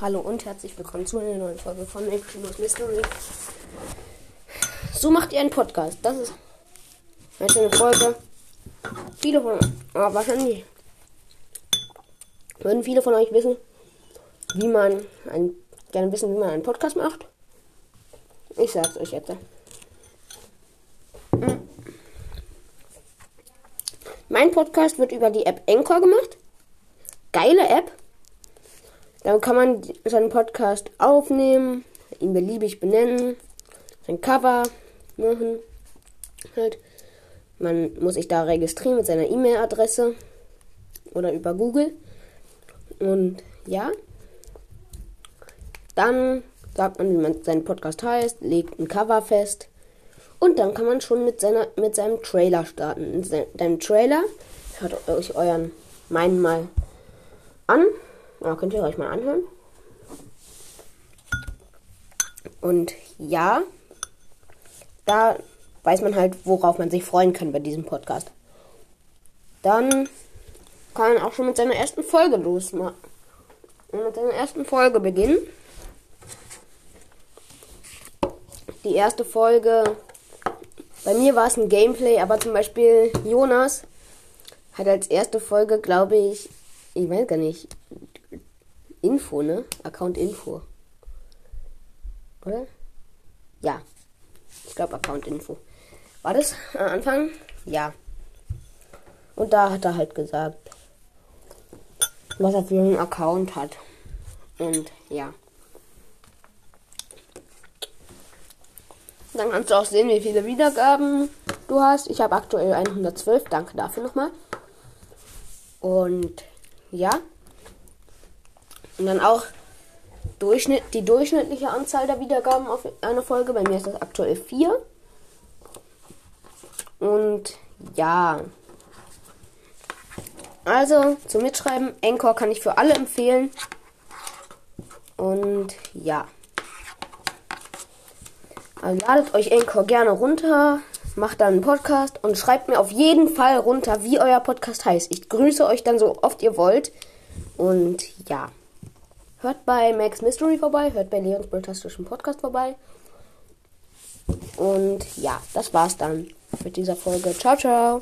Hallo und herzlich willkommen zu einer neuen Folge von Extremos Mystery. So macht ihr einen Podcast. Das ist eine Folge. Viele von aber wahrscheinlich würden viele von euch wissen, wie man ein, gerne wissen, wie man einen Podcast macht. Ich sag's euch jetzt. Mein Podcast wird über die App Anchor gemacht. Geile App. Dann kann man seinen Podcast aufnehmen, ihn beliebig benennen, sein Cover machen. Halt. Man muss sich da registrieren mit seiner E-Mail-Adresse oder über Google. Und ja. Dann sagt man, wie man seinen Podcast heißt, legt ein Cover fest. Und dann kann man schon mit, seiner, mit seinem Trailer starten. In seinem Trailer, hört euch euren meinen mal an. Ja, könnt ihr euch mal anhören. Und ja, da weiß man halt, worauf man sich freuen kann bei diesem Podcast. Dann kann man auch schon mit seiner ersten Folge losmachen. Mit seiner ersten Folge beginnen. Die erste Folge, bei mir war es ein Gameplay, aber zum Beispiel Jonas hat als erste Folge, glaube ich, ich weiß gar nicht, Info, ne? Account Info. Oder? Ja. Ich glaube Account Info. War das am Anfang? Ja. Und da hat er halt gesagt, was er für einen Account hat. Und ja. Dann kannst du auch sehen, wie viele Wiedergaben du hast. Ich habe aktuell 112. Danke dafür nochmal. Und ja. Und dann auch Durchschnitt, die durchschnittliche Anzahl der Wiedergaben auf eine Folge. Bei mir ist das aktuell 4. Und ja. Also zum Mitschreiben, Encore kann ich für alle empfehlen. Und ja. Also ladet euch Encore gerne runter, macht dann einen Podcast und schreibt mir auf jeden Fall runter, wie euer Podcast heißt. Ich grüße euch dann so oft ihr wollt. Und ja. Hört bei Max Mystery vorbei, hört bei Leons Brilltastischen Podcast vorbei. Und ja, das war's dann mit dieser Folge. Ciao, ciao.